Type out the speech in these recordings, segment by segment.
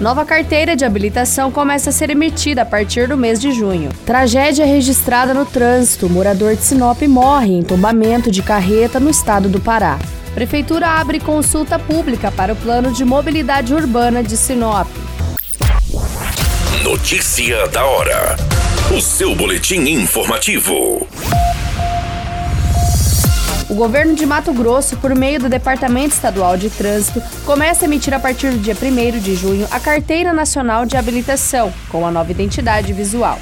Nova carteira de habilitação começa a ser emitida a partir do mês de junho. Tragédia registrada no trânsito. Morador de Sinop morre em tombamento de carreta no estado do Pará. Prefeitura abre consulta pública para o plano de mobilidade urbana de Sinop. Notícia da hora. O seu boletim informativo. O governo de Mato Grosso, por meio do Departamento Estadual de Trânsito, começa a emitir a partir do dia 1 de junho a Carteira Nacional de Habilitação, com a nova identidade visual.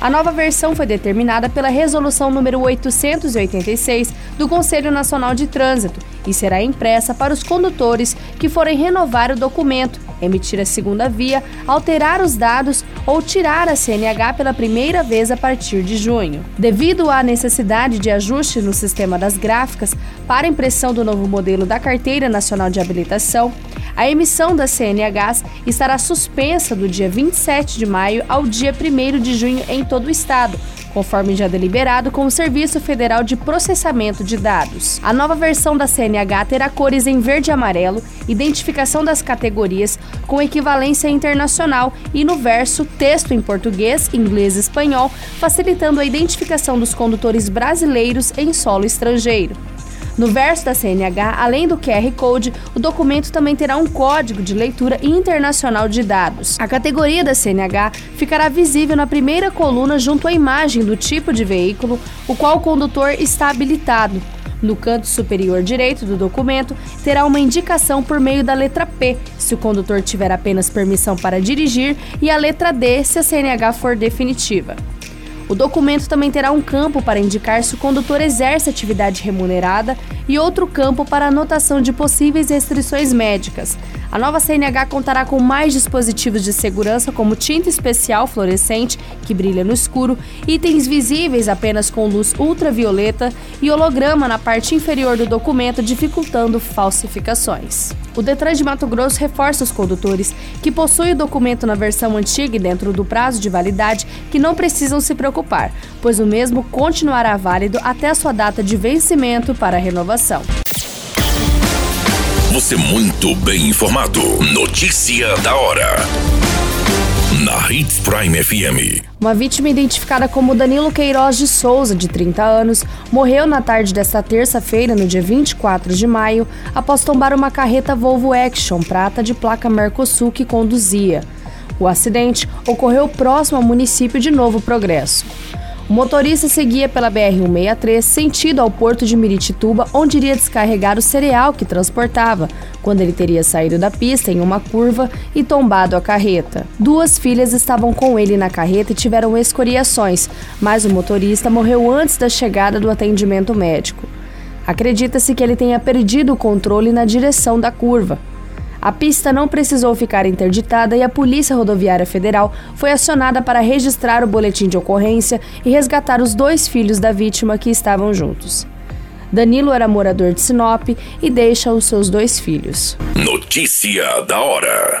A nova versão foi determinada pela Resolução número 886 do Conselho Nacional de Trânsito e será impressa para os condutores que forem renovar o documento, emitir a segunda via, alterar os dados ou tirar a CNH pela primeira vez a partir de junho. Devido à necessidade de ajuste no sistema das gráficas para impressão do novo modelo da Carteira Nacional de Habilitação, a emissão das CNHs estará suspensa do dia 27 de maio ao dia 1 de junho em todo o estado, conforme já deliberado com o Serviço Federal de Processamento de Dados. A nova versão da CNH terá cores em verde e amarelo, identificação das categorias com equivalência internacional e no verso texto em português, inglês e espanhol, facilitando a identificação dos condutores brasileiros em solo estrangeiro. No verso da CNH, além do QR Code, o documento também terá um código de leitura internacional de dados. A categoria da CNH ficará visível na primeira coluna junto à imagem do tipo de veículo, o qual o condutor está habilitado. No canto superior direito do documento, terá uma indicação por meio da letra P, se o condutor tiver apenas permissão para dirigir, e a letra D, se a CNH for definitiva. O documento também terá um campo para indicar se o condutor exerce atividade remunerada e outro campo para anotação de possíveis restrições médicas. A nova CNH contará com mais dispositivos de segurança, como tinta especial fluorescente, que brilha no escuro, itens visíveis apenas com luz ultravioleta e holograma na parte inferior do documento, dificultando falsificações. O Detran de Mato Grosso reforça os condutores que possuem o documento na versão antiga e dentro do prazo de validade que não precisam se preocupar, pois o mesmo continuará válido até a sua data de vencimento para renovação. Você muito bem informado. Notícia da hora. Na Hits Prime FM. Uma vítima identificada como Danilo Queiroz de Souza, de 30 anos, morreu na tarde desta terça-feira, no dia 24 de maio, após tombar uma carreta Volvo Action prata de placa Mercosul que conduzia. O acidente ocorreu próximo ao município de Novo Progresso. O motorista seguia pela BR-163 sentido ao porto de Miritituba, onde iria descarregar o cereal que transportava, quando ele teria saído da pista em uma curva e tombado a carreta. Duas filhas estavam com ele na carreta e tiveram escoriações, mas o motorista morreu antes da chegada do atendimento médico. Acredita-se que ele tenha perdido o controle na direção da curva. A pista não precisou ficar interditada e a Polícia Rodoviária Federal foi acionada para registrar o boletim de ocorrência e resgatar os dois filhos da vítima que estavam juntos. Danilo era morador de Sinop e deixa os seus dois filhos. Notícia da hora.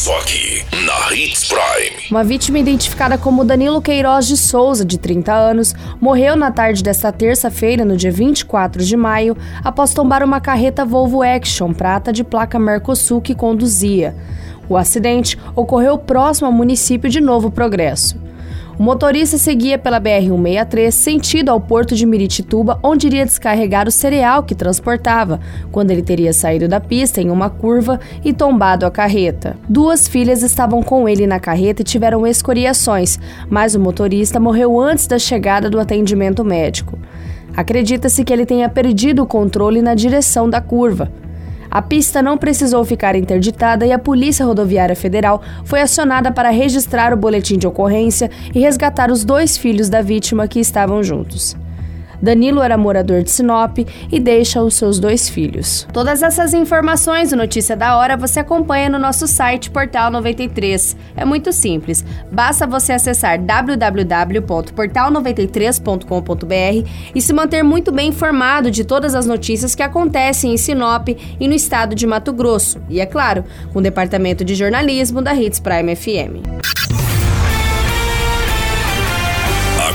Só aqui, na Hits Prime. Uma vítima identificada como Danilo Queiroz de Souza, de 30 anos, morreu na tarde desta terça-feira, no dia 24 de maio, após tombar uma carreta Volvo Action prata de placa Mercosul que conduzia. O acidente ocorreu próximo ao município de Novo Progresso. O motorista seguia pela BR-163 sentido ao porto de Miritituba, onde iria descarregar o cereal que transportava, quando ele teria saído da pista em uma curva e tombado a carreta. Duas filhas estavam com ele na carreta e tiveram escoriações, mas o motorista morreu antes da chegada do atendimento médico. Acredita-se que ele tenha perdido o controle na direção da curva. A pista não precisou ficar interditada e a Polícia Rodoviária Federal foi acionada para registrar o boletim de ocorrência e resgatar os dois filhos da vítima que estavam juntos. Danilo era morador de Sinop e deixa os seus dois filhos. Todas essas informações do Notícia da Hora você acompanha no nosso site Portal 93. É muito simples, basta você acessar www.portal93.com.br e se manter muito bem informado de todas as notícias que acontecem em Sinop e no estado de Mato Grosso. E é claro, com o departamento de jornalismo da Hits Prime FM.